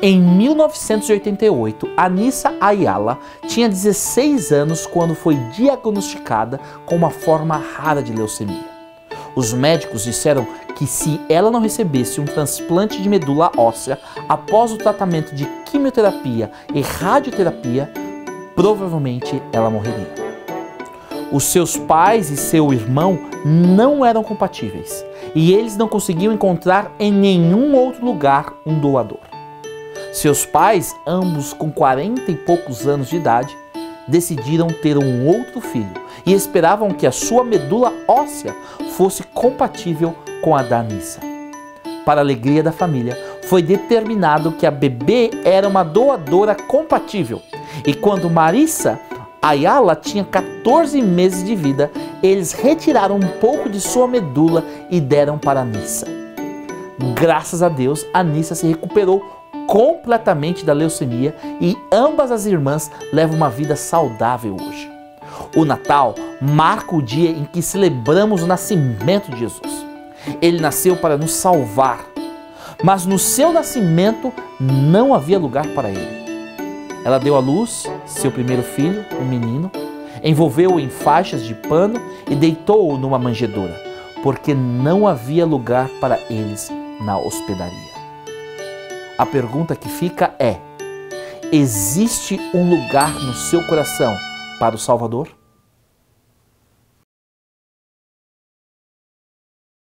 Em 1988, Anissa Ayala tinha 16 anos quando foi diagnosticada com uma forma rara de leucemia. Os médicos disseram que se ela não recebesse um transplante de medula óssea após o tratamento de quimioterapia e radioterapia, provavelmente ela morreria. Os seus pais e seu irmão não eram compatíveis e eles não conseguiam encontrar em nenhum outro lugar um doador. Seus pais, ambos com 40 e poucos anos de idade, decidiram ter um outro filho e esperavam que a sua medula óssea fosse compatível com a da Anissa. Para a alegria da família, foi determinado que a bebê era uma doadora compatível. E quando Marissa Ayala tinha 14 meses de vida, eles retiraram um pouco de sua medula e deram para Anissa. Graças a Deus, Anissa se recuperou completamente da leucemia e ambas as irmãs levam uma vida saudável hoje. O Natal marca o dia em que celebramos o nascimento de Jesus. Ele nasceu para nos salvar, mas no seu nascimento não havia lugar para ele. Ela deu à luz seu primeiro filho, um menino, envolveu-o em faixas de pano e deitou-o numa manjedoura, porque não havia lugar para eles na hospedaria. A pergunta que fica é: existe um lugar no seu coração para o Salvador?